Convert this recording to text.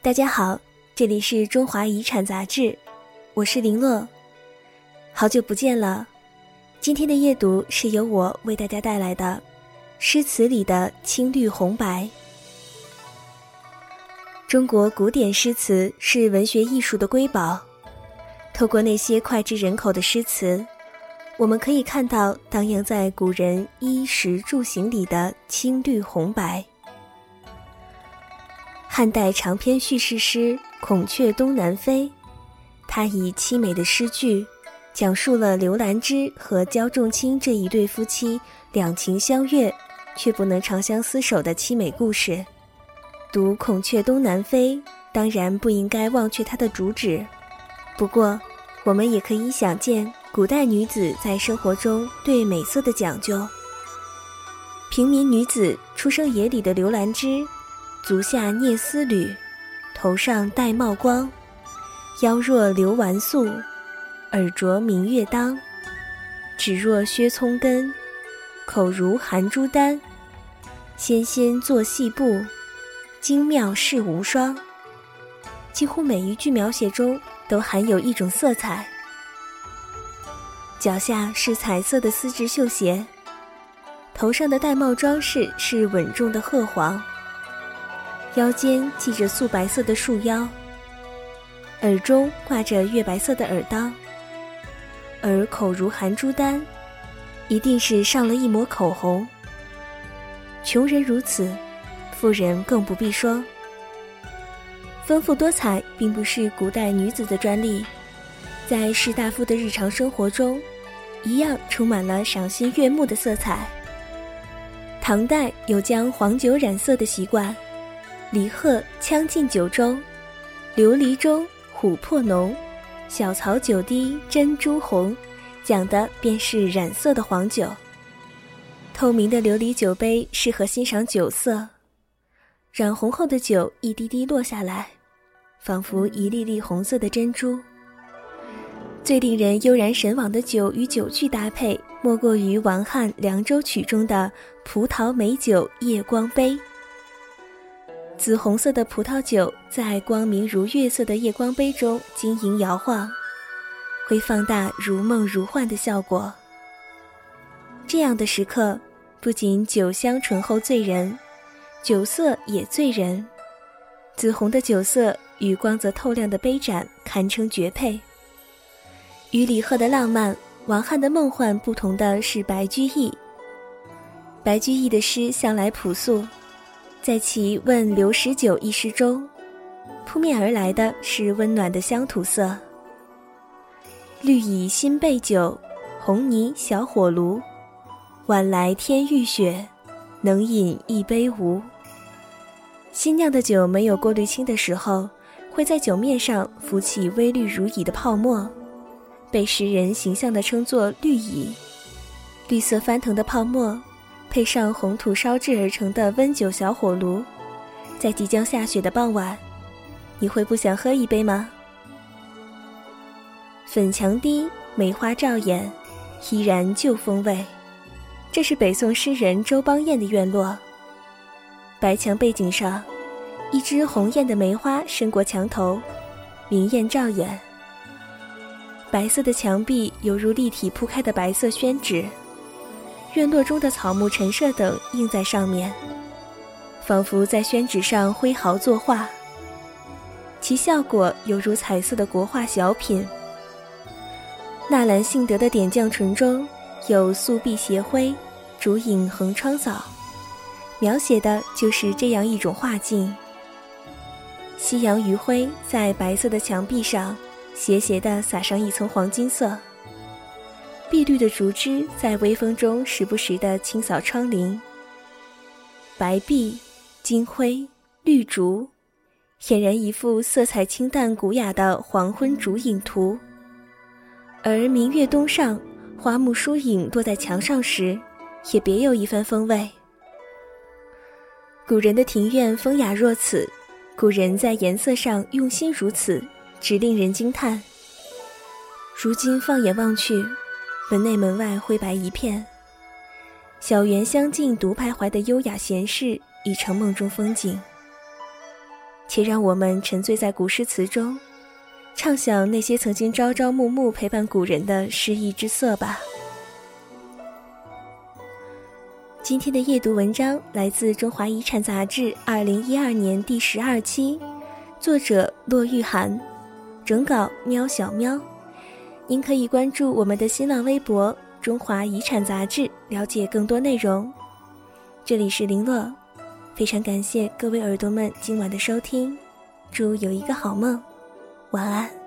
大家好，这里是中华遗产杂志，我是林洛，好久不见了。今天的夜读是由我为大家带来的诗词里的青绿红白。中国古典诗词是文学艺术的瑰宝，透过那些脍炙人口的诗词，我们可以看到荡漾在古人衣食住行里的青绿红白。汉代长篇叙事诗《孔雀东南飞》，它以凄美的诗句，讲述了刘兰芝和焦仲卿这一对夫妻两情相悦，却不能长相厮守的凄美故事。读《孔雀东南飞》，当然不应该忘却它的主旨。不过，我们也可以想见古代女子在生活中对美色的讲究。平民女子出生野里的刘兰芝。足下蹑丝履，头上戴帽光，腰若流纨素，耳着明月当，指若削葱根，口如含珠丹，纤纤作细布，精妙世无双。几乎每一句描写中都含有一种色彩。脚下是彩色的丝质绣鞋，头上的戴帽装饰是稳重的褐黄。腰间系着素白色的束腰，耳中挂着月白色的耳刀，而口如含珠丹，一定是上了一抹口红。穷人如此，富人更不必说。丰富多彩并不是古代女子的专利，在士大夫的日常生活中，一样充满了赏心悦目的色彩。唐代有将黄酒染色的习惯。李贺《将进酒》中，“琉璃中琥珀浓，小草酒滴珍珠红”，讲的便是染色的黄酒。透明的琉璃酒杯适合欣赏酒色，染红后的酒一滴滴落下来，仿佛一粒粒红色的珍珠。最令人悠然神往的酒与酒具搭配，莫过于王翰《凉州曲》中的“葡萄美酒夜光杯”。紫红色的葡萄酒在光明如月色的夜光杯中晶莹摇晃，会放大如梦如幻的效果。这样的时刻，不仅酒香醇厚醉人，酒色也醉人。紫红的酒色与光泽透亮的杯盏堪称绝配。与李贺的浪漫、王翰的梦幻不同的是白居易。白居易的诗向来朴素。在其《问刘十九》一诗中，扑面而来的是温暖的乡土色。绿蚁新备酒，红泥小火炉。晚来天欲雪，能饮一杯无？新酿的酒没有过滤清的时候，会在酒面上浮起微绿如蚁的泡沫，被诗人形象地称作“绿蚁”。绿色翻腾的泡沫。配上红土烧制而成的温酒小火炉，在即将下雪的傍晚，你会不想喝一杯吗？粉墙低，梅花照眼，依然旧风味。这是北宋诗人周邦彦的院落。白墙背景上，一只红艳的梅花伸过墙头，明艳照眼。白色的墙壁犹如立体铺开的白色宣纸。院落中的草木陈设等映在上面，仿佛在宣纸上挥毫作画，其效果犹如彩色的国画小品。纳兰性德的《点绛唇》中有“素壁斜晖，烛影横窗扫”，描写的就是这样一种画境。夕阳余晖在白色的墙壁上斜斜地洒上一层黄金色。碧绿的竹枝在微风中时不时地清扫窗棂，白壁、金灰、绿竹，俨然一幅色彩清淡古雅的黄昏竹影图。而明月东上，花木疏影落在墙上时，也别有一番风味。古人的庭院风雅若此，古人在颜色上用心如此，只令人惊叹。如今放眼望去。门内门外灰白一片，小园香径独徘徊的优雅闲适已成梦中风景。且让我们沉醉在古诗词中，畅想那些曾经朝朝暮暮陪伴古人的诗意之色吧。今天的夜读文章来自《中华遗产》杂志二零一二年第十二期，作者骆玉涵，整稿喵小喵。您可以关注我们的新浪微博“中华遗产”杂志，了解更多内容。这里是林洛，非常感谢各位耳朵们今晚的收听，祝有一个好梦，晚安。